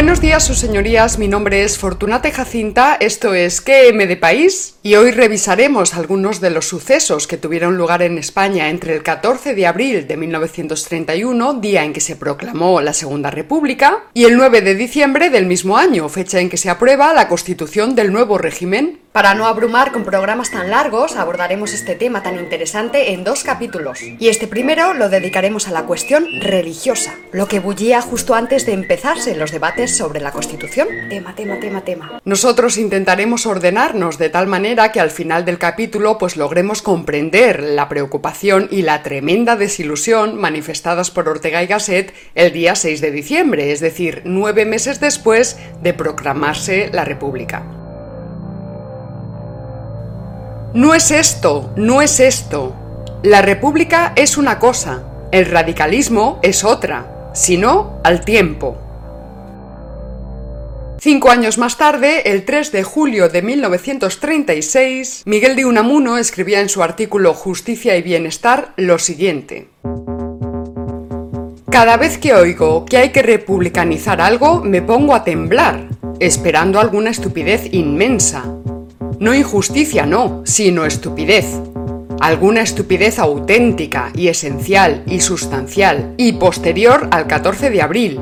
Buenos días, sus señorías. Mi nombre es Fortunate Jacinta. Esto es QM de País. Y hoy revisaremos algunos de los sucesos que tuvieron lugar en España entre el 14 de abril de 1931, día en que se proclamó la Segunda República, y el 9 de diciembre del mismo año, fecha en que se aprueba la constitución del nuevo régimen. Para no abrumar con programas tan largos, abordaremos este tema tan interesante en dos capítulos. Y este primero lo dedicaremos a la cuestión religiosa, lo que bullía justo antes de empezarse los debates sobre la Constitución. Tema, tema, tema, tema. Nosotros intentaremos ordenarnos de tal manera que al final del capítulo pues logremos comprender la preocupación y la tremenda desilusión manifestadas por Ortega y Gasset el día 6 de diciembre, es decir, nueve meses después de proclamarse la República. No es esto, no es esto. La república es una cosa, el radicalismo es otra, sino al tiempo. Cinco años más tarde, el 3 de julio de 1936, Miguel de Unamuno escribía en su artículo Justicia y Bienestar lo siguiente. Cada vez que oigo que hay que republicanizar algo, me pongo a temblar, esperando alguna estupidez inmensa, no injusticia, no, sino estupidez. Alguna estupidez auténtica y esencial y sustancial y posterior al 14 de abril.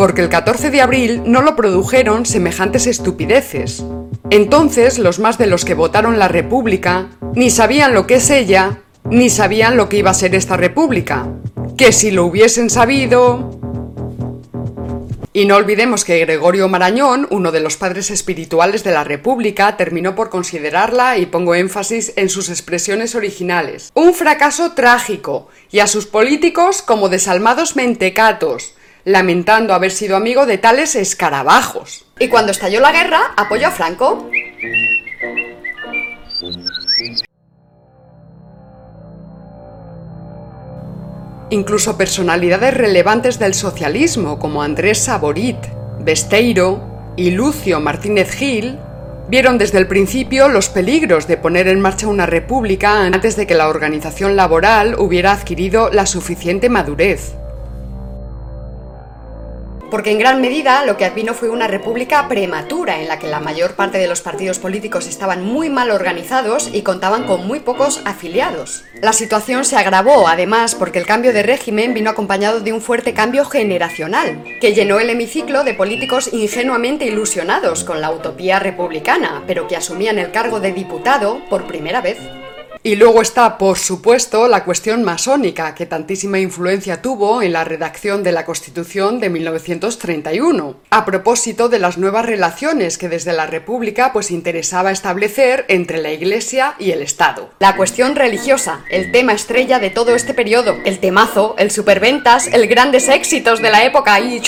Porque el 14 de abril no lo produjeron semejantes estupideces. Entonces los más de los que votaron la República ni sabían lo que es ella, ni sabían lo que iba a ser esta República. Que si lo hubiesen sabido... Y no olvidemos que Gregorio Marañón, uno de los padres espirituales de la República, terminó por considerarla, y pongo énfasis en sus expresiones originales, un fracaso trágico, y a sus políticos como desalmados mentecatos, lamentando haber sido amigo de tales escarabajos. Y cuando estalló la guerra, apoyó a Franco. Incluso personalidades relevantes del socialismo como Andrés Saborit, Besteiro y Lucio Martínez Gil vieron desde el principio los peligros de poner en marcha una república antes de que la organización laboral hubiera adquirido la suficiente madurez porque en gran medida lo que advino fue una república prematura en la que la mayor parte de los partidos políticos estaban muy mal organizados y contaban con muy pocos afiliados. La situación se agravó además porque el cambio de régimen vino acompañado de un fuerte cambio generacional, que llenó el hemiciclo de políticos ingenuamente ilusionados con la utopía republicana, pero que asumían el cargo de diputado por primera vez. Y luego está, por supuesto, la cuestión masónica, que tantísima influencia tuvo en la redacción de la Constitución de 1931, a propósito de las nuevas relaciones que desde la República pues interesaba establecer entre la Iglesia y el Estado. La cuestión religiosa, el tema estrella de todo este periodo, el temazo, el superventas, el grandes éxitos de la época y...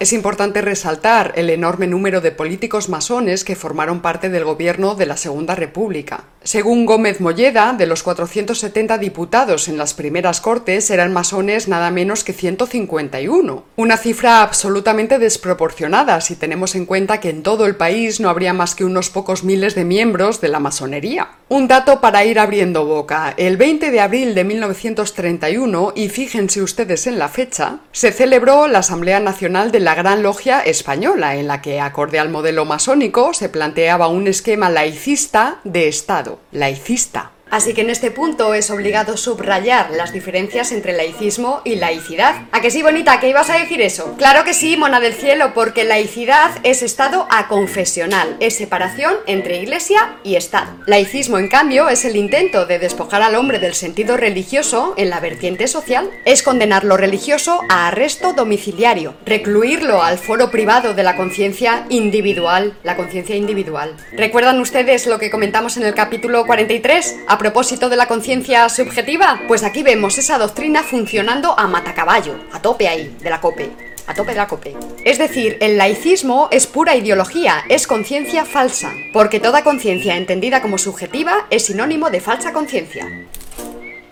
Es importante resaltar el enorme número de políticos masones que formaron parte del gobierno de la Segunda República. Según Gómez Molleda, de los 470 diputados en las primeras cortes eran masones nada menos que 151, una cifra absolutamente desproporcionada si tenemos en cuenta que en todo el país no habría más que unos pocos miles de miembros de la masonería. Un dato para ir abriendo boca. El 20 de abril de 1931, y fíjense ustedes en la fecha, se celebró la Asamblea Nacional de la Gran Logia Española, en la que, acorde al modelo masónico, se planteaba un esquema laicista de Estado. Laicista. Así que en este punto es obligado subrayar las diferencias entre laicismo y laicidad. ¿A que sí, bonita? ¿Que ibas a decir eso? Claro que sí, mona del cielo, porque laicidad es estado aconfesional, es separación entre iglesia y Estado. Laicismo, en cambio, es el intento de despojar al hombre del sentido religioso en la vertiente social. Es condenar lo religioso a arresto domiciliario, recluirlo al foro privado de la conciencia individual, la conciencia individual. ¿Recuerdan ustedes lo que comentamos en el capítulo 43? A propósito de la conciencia subjetiva, pues aquí vemos esa doctrina funcionando a matacaballo, a tope ahí, de la cope a tope de la cope. Es decir, el laicismo es pura ideología, es conciencia falsa, porque toda conciencia entendida como subjetiva es sinónimo de falsa conciencia.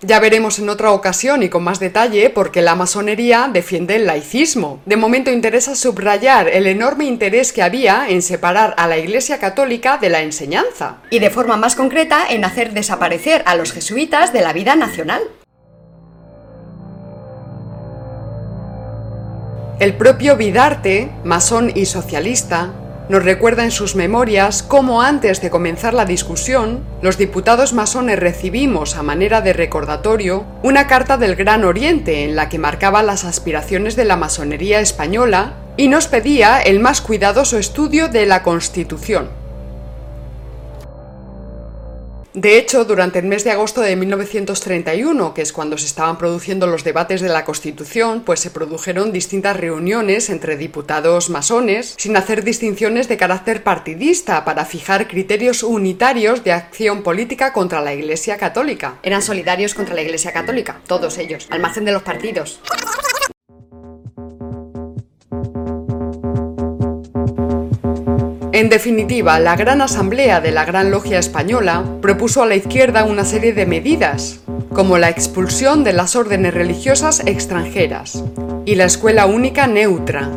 Ya veremos en otra ocasión y con más detalle por qué la masonería defiende el laicismo. De momento interesa subrayar el enorme interés que había en separar a la Iglesia Católica de la enseñanza. Y de forma más concreta en hacer desaparecer a los jesuitas de la vida nacional. El propio Vidarte, masón y socialista, nos recuerda en sus memorias cómo antes de comenzar la discusión, los diputados masones recibimos a manera de recordatorio una carta del Gran Oriente en la que marcaba las aspiraciones de la masonería española y nos pedía el más cuidadoso estudio de la Constitución. De hecho, durante el mes de agosto de 1931, que es cuando se estaban produciendo los debates de la Constitución, pues se produjeron distintas reuniones entre diputados masones, sin hacer distinciones de carácter partidista, para fijar criterios unitarios de acción política contra la Iglesia Católica. Eran solidarios contra la Iglesia Católica, todos ellos, al margen de los partidos. En definitiva, la Gran Asamblea de la Gran Logia Española propuso a la izquierda una serie de medidas, como la expulsión de las órdenes religiosas extranjeras y la escuela única neutra,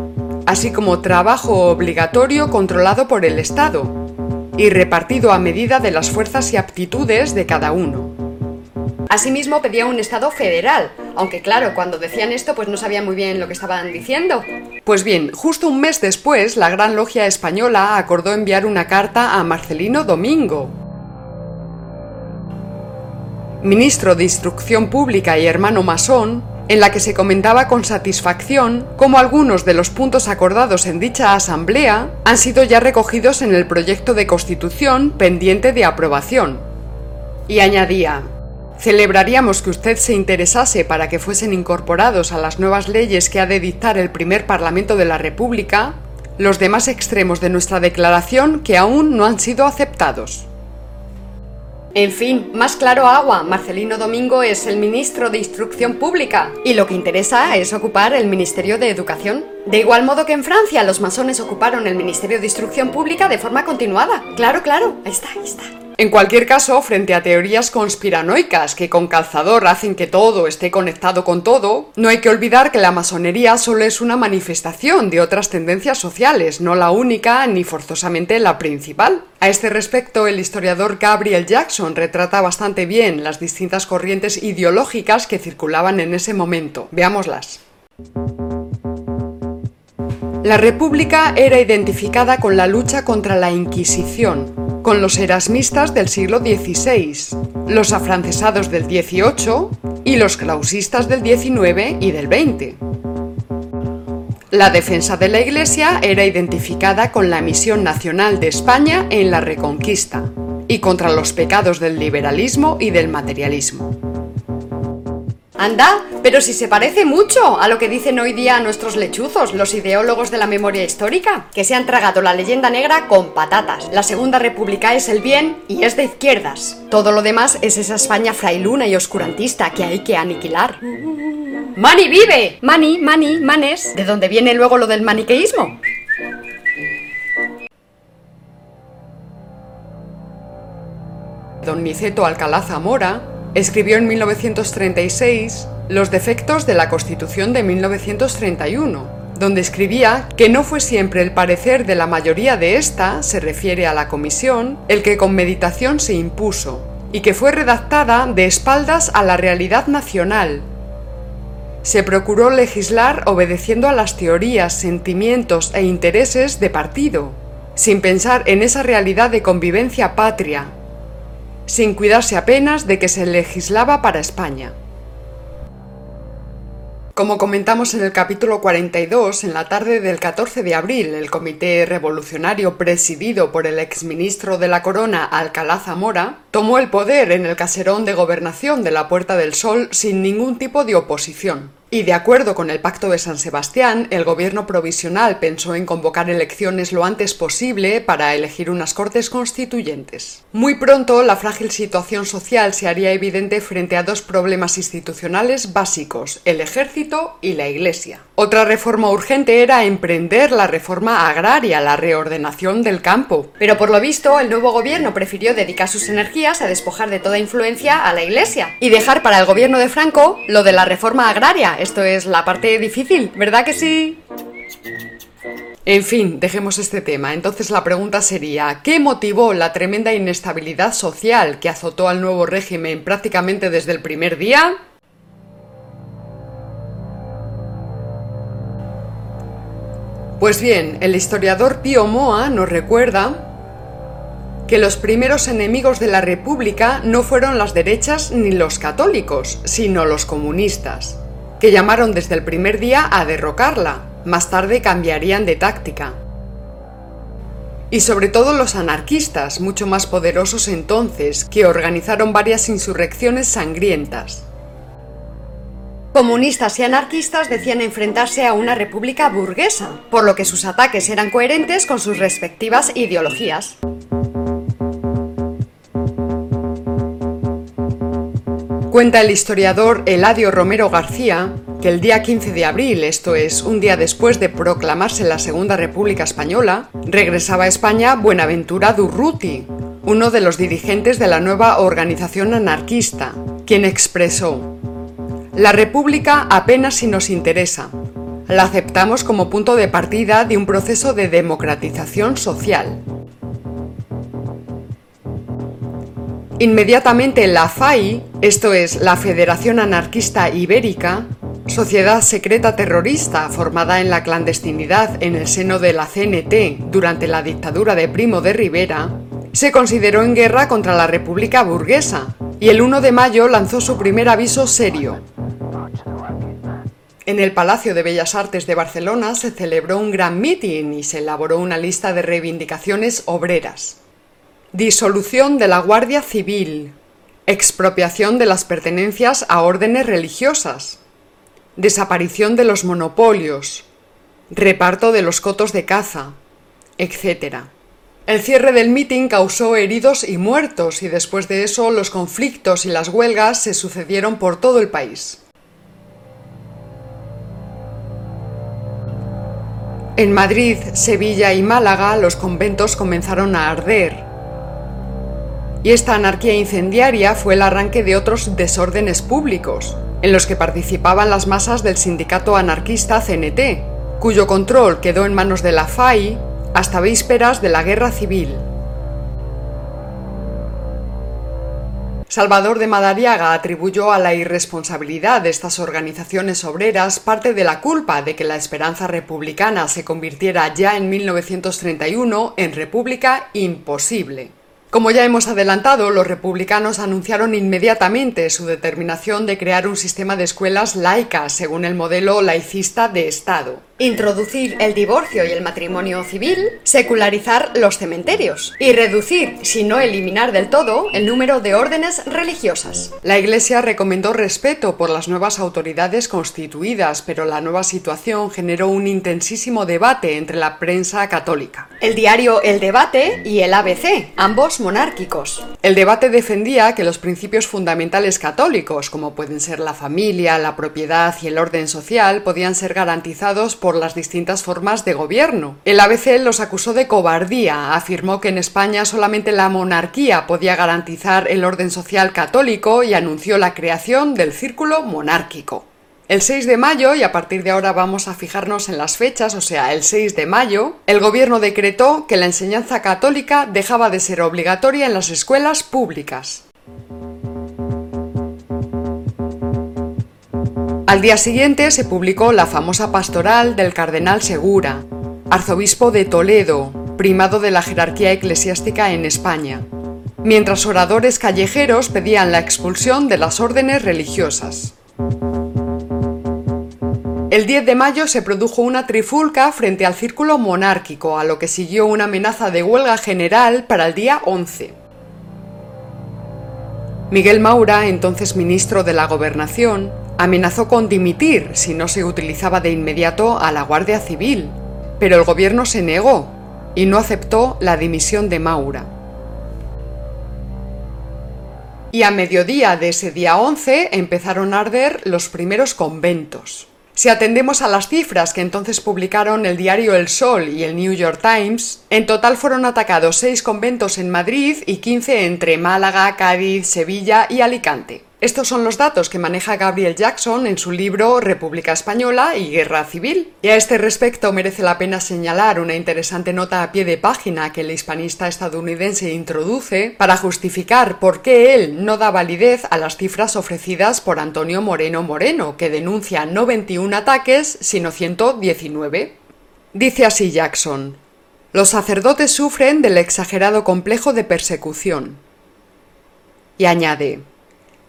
así como trabajo obligatorio controlado por el Estado y repartido a medida de las fuerzas y aptitudes de cada uno. Asimismo pedía un Estado federal, aunque claro, cuando decían esto pues no sabían muy bien lo que estaban diciendo. Pues bien, justo un mes después, la Gran Logia Española acordó enviar una carta a Marcelino Domingo, ministro de Instrucción Pública y hermano masón, en la que se comentaba con satisfacción cómo algunos de los puntos acordados en dicha asamblea han sido ya recogidos en el proyecto de constitución pendiente de aprobación. Y añadía, Celebraríamos que usted se interesase para que fuesen incorporados a las nuevas leyes que ha de dictar el primer Parlamento de la República los demás extremos de nuestra declaración que aún no han sido aceptados. En fin, más claro agua, Marcelino Domingo es el ministro de Instrucción Pública y lo que interesa es ocupar el Ministerio de Educación. De igual modo que en Francia los masones ocuparon el Ministerio de Instrucción Pública de forma continuada. Claro, claro, ahí está, ahí está. En cualquier caso, frente a teorías conspiranoicas que con calzador hacen que todo esté conectado con todo, no hay que olvidar que la masonería solo es una manifestación de otras tendencias sociales, no la única ni forzosamente la principal. A este respecto, el historiador Gabriel Jackson retrata bastante bien las distintas corrientes ideológicas que circulaban en ese momento. Veámoslas. La República era identificada con la lucha contra la Inquisición, con los erasmistas del siglo XVI, los afrancesados del XVIII y los clausistas del XIX y del XX. La defensa de la Iglesia era identificada con la misión nacional de España en la Reconquista y contra los pecados del liberalismo y del materialismo. Anda, pero si se parece mucho a lo que dicen hoy día nuestros lechuzos, los ideólogos de la memoria histórica, que se han tragado la leyenda negra con patatas. La Segunda República es el bien y es de izquierdas. Todo lo demás es esa España frailuna y oscurantista que hay que aniquilar. ¡Mani vive! Mani, mani, manes. ¿De dónde viene luego lo del maniqueísmo? Don Niceto Alcalá Zamora Escribió en 1936 Los defectos de la Constitución de 1931, donde escribía que no fue siempre el parecer de la mayoría de esta, se refiere a la comisión, el que con meditación se impuso, y que fue redactada de espaldas a la realidad nacional. Se procuró legislar obedeciendo a las teorías, sentimientos e intereses de partido, sin pensar en esa realidad de convivencia patria, sin cuidarse apenas de que se legislaba para España. Como comentamos en el capítulo 42, en la tarde del 14 de abril, el Comité Revolucionario presidido por el exministro de la Corona Alcalá Zamora tomó el poder en el caserón de gobernación de la Puerta del Sol sin ningún tipo de oposición. Y de acuerdo con el Pacto de San Sebastián, el gobierno provisional pensó en convocar elecciones lo antes posible para elegir unas cortes constituyentes. Muy pronto, la frágil situación social se haría evidente frente a dos problemas institucionales básicos, el ejército y la Iglesia. Otra reforma urgente era emprender la reforma agraria, la reordenación del campo. Pero por lo visto, el nuevo gobierno prefirió dedicar sus energías a despojar de toda influencia a la Iglesia y dejar para el gobierno de Franco lo de la reforma agraria, esto es la parte difícil, ¿verdad que sí? En fin, dejemos este tema. Entonces la pregunta sería, ¿qué motivó la tremenda inestabilidad social que azotó al nuevo régimen prácticamente desde el primer día? Pues bien, el historiador Pío Moa nos recuerda que los primeros enemigos de la República no fueron las derechas ni los católicos, sino los comunistas, que llamaron desde el primer día a derrocarla, más tarde cambiarían de táctica. Y sobre todo los anarquistas, mucho más poderosos entonces, que organizaron varias insurrecciones sangrientas. Comunistas y anarquistas decían enfrentarse a una república burguesa, por lo que sus ataques eran coherentes con sus respectivas ideologías. Cuenta el historiador Eladio Romero García que el día 15 de abril, esto es, un día después de proclamarse la Segunda República Española, regresaba a España Buenaventura Durruti, uno de los dirigentes de la nueva organización anarquista, quien expresó, La República apenas si nos interesa. La aceptamos como punto de partida de un proceso de democratización social. Inmediatamente la FAI, esto es la Federación Anarquista Ibérica, sociedad secreta terrorista formada en la clandestinidad en el seno de la CNT durante la dictadura de Primo de Rivera, se consideró en guerra contra la República Burguesa y el 1 de mayo lanzó su primer aviso serio. En el Palacio de Bellas Artes de Barcelona se celebró un gran mitin y se elaboró una lista de reivindicaciones obreras. Disolución de la Guardia Civil. Expropiación de las pertenencias a órdenes religiosas. Desaparición de los monopolios. Reparto de los cotos de caza. etc. El cierre del mitin causó heridos y muertos y después de eso los conflictos y las huelgas se sucedieron por todo el país. En Madrid, Sevilla y Málaga los conventos comenzaron a arder y esta anarquía incendiaria fue el arranque de otros desórdenes públicos, en los que participaban las masas del sindicato anarquista CNT, cuyo control quedó en manos de la FAI hasta vísperas de la Guerra Civil. Salvador de Madariaga atribuyó a la irresponsabilidad de estas organizaciones obreras parte de la culpa de que la esperanza republicana se convirtiera ya en 1931 en república imposible. Como ya hemos adelantado, los republicanos anunciaron inmediatamente su determinación de crear un sistema de escuelas laicas según el modelo laicista de Estado introducir el divorcio y el matrimonio civil, secularizar los cementerios y reducir, si no eliminar del todo, el número de órdenes religiosas. La Iglesia recomendó respeto por las nuevas autoridades constituidas, pero la nueva situación generó un intensísimo debate entre la prensa católica. El diario El Debate y el ABC, ambos monárquicos. El debate defendía que los principios fundamentales católicos, como pueden ser la familia, la propiedad y el orden social, podían ser garantizados por las distintas formas de gobierno. El ABC los acusó de cobardía, afirmó que en España solamente la monarquía podía garantizar el orden social católico y anunció la creación del círculo monárquico. El 6 de mayo, y a partir de ahora vamos a fijarnos en las fechas, o sea, el 6 de mayo, el gobierno decretó que la enseñanza católica dejaba de ser obligatoria en las escuelas públicas. Al día siguiente se publicó la famosa pastoral del cardenal Segura, arzobispo de Toledo, primado de la jerarquía eclesiástica en España, mientras oradores callejeros pedían la expulsión de las órdenes religiosas. El 10 de mayo se produjo una trifulca frente al círculo monárquico, a lo que siguió una amenaza de huelga general para el día 11. Miguel Maura, entonces ministro de la Gobernación, amenazó con dimitir si no se utilizaba de inmediato a la Guardia Civil, pero el gobierno se negó y no aceptó la dimisión de Maura. Y a mediodía de ese día 11 empezaron a arder los primeros conventos. Si atendemos a las cifras que entonces publicaron el diario El Sol y el New York Times, en total fueron atacados seis conventos en Madrid y 15 entre Málaga, Cádiz, Sevilla y Alicante. Estos son los datos que maneja Gabriel Jackson en su libro República Española y Guerra Civil. Y a este respecto merece la pena señalar una interesante nota a pie de página que el hispanista estadounidense introduce para justificar por qué él no da validez a las cifras ofrecidas por Antonio Moreno Moreno, que denuncia no 21 ataques, sino 119. Dice así Jackson. Los sacerdotes sufren del exagerado complejo de persecución. Y añade,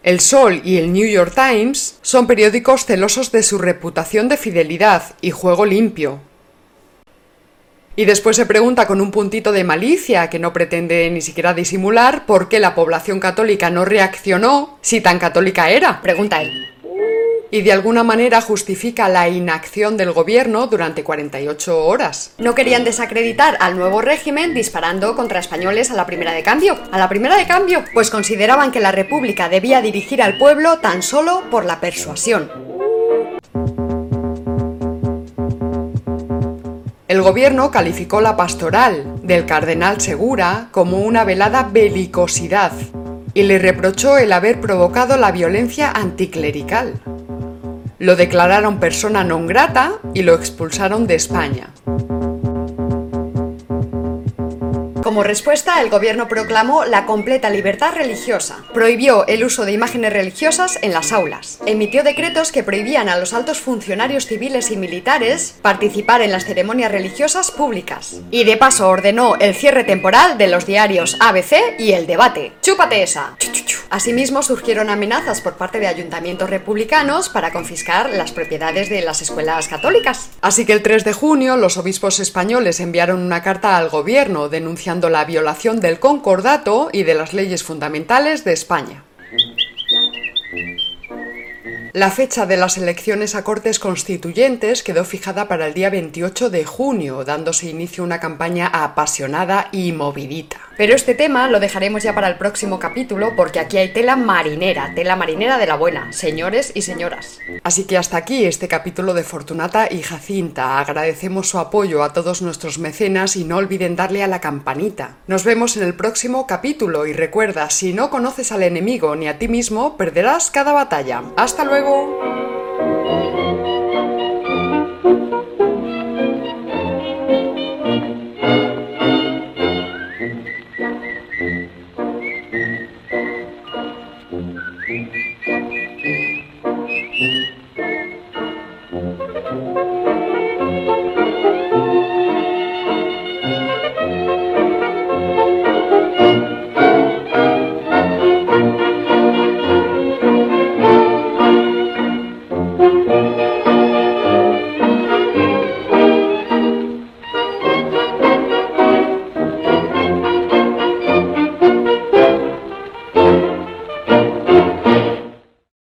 El Sol y el New York Times son periódicos celosos de su reputación de fidelidad y juego limpio. Y después se pregunta con un puntito de malicia que no pretende ni siquiera disimular por qué la población católica no reaccionó si tan católica era. Pregunta él y de alguna manera justifica la inacción del gobierno durante 48 horas. No querían desacreditar al nuevo régimen disparando contra españoles a la primera de cambio. ¿A la primera de cambio? Pues consideraban que la República debía dirigir al pueblo tan solo por la persuasión. El gobierno calificó la pastoral del cardenal Segura como una velada belicosidad y le reprochó el haber provocado la violencia anticlerical. Lo declararon persona non grata y lo expulsaron de España. Como respuesta, el gobierno proclamó la completa libertad religiosa, prohibió el uso de imágenes religiosas en las aulas, emitió decretos que prohibían a los altos funcionarios civiles y militares participar en las ceremonias religiosas públicas, y de paso ordenó el cierre temporal de los diarios ABC y El Debate. ¡Chúpate esa! Asimismo, surgieron amenazas por parte de ayuntamientos republicanos para confiscar las propiedades de las escuelas católicas. Así que el 3 de junio los obispos españoles enviaron una carta al gobierno la violación del concordato y de las leyes fundamentales de España. La fecha de las elecciones a Cortes Constituyentes quedó fijada para el día 28 de junio, dándose inicio a una campaña apasionada y movidita. Pero este tema lo dejaremos ya para el próximo capítulo porque aquí hay tela marinera, tela marinera de la buena, señores y señoras. Así que hasta aquí este capítulo de Fortunata y Jacinta. Agradecemos su apoyo a todos nuestros mecenas y no olviden darle a la campanita. Nos vemos en el próximo capítulo y recuerda, si no conoces al enemigo ni a ti mismo, perderás cada batalla. Hasta luego.